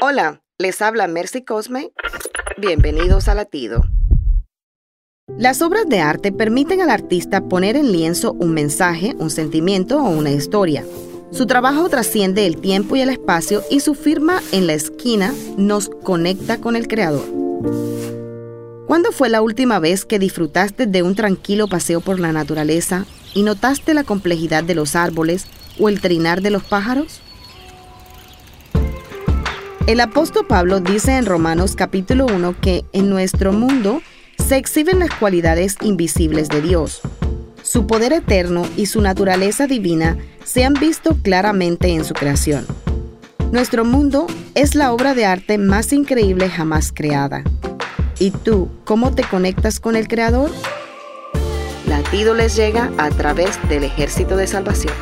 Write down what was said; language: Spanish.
Hola, les habla Mercy Cosme. Bienvenidos a Latido. Las obras de arte permiten al artista poner en lienzo un mensaje, un sentimiento o una historia. Su trabajo trasciende el tiempo y el espacio y su firma en la esquina nos conecta con el creador. ¿Cuándo fue la última vez que disfrutaste de un tranquilo paseo por la naturaleza y notaste la complejidad de los árboles o el trinar de los pájaros? El apóstol Pablo dice en Romanos capítulo 1 que en nuestro mundo se exhiben las cualidades invisibles de Dios. Su poder eterno y su naturaleza divina se han visto claramente en su creación. Nuestro mundo es la obra de arte más increíble jamás creada. ¿Y tú, cómo te conectas con el Creador? Latido les llega a través del ejército de salvación.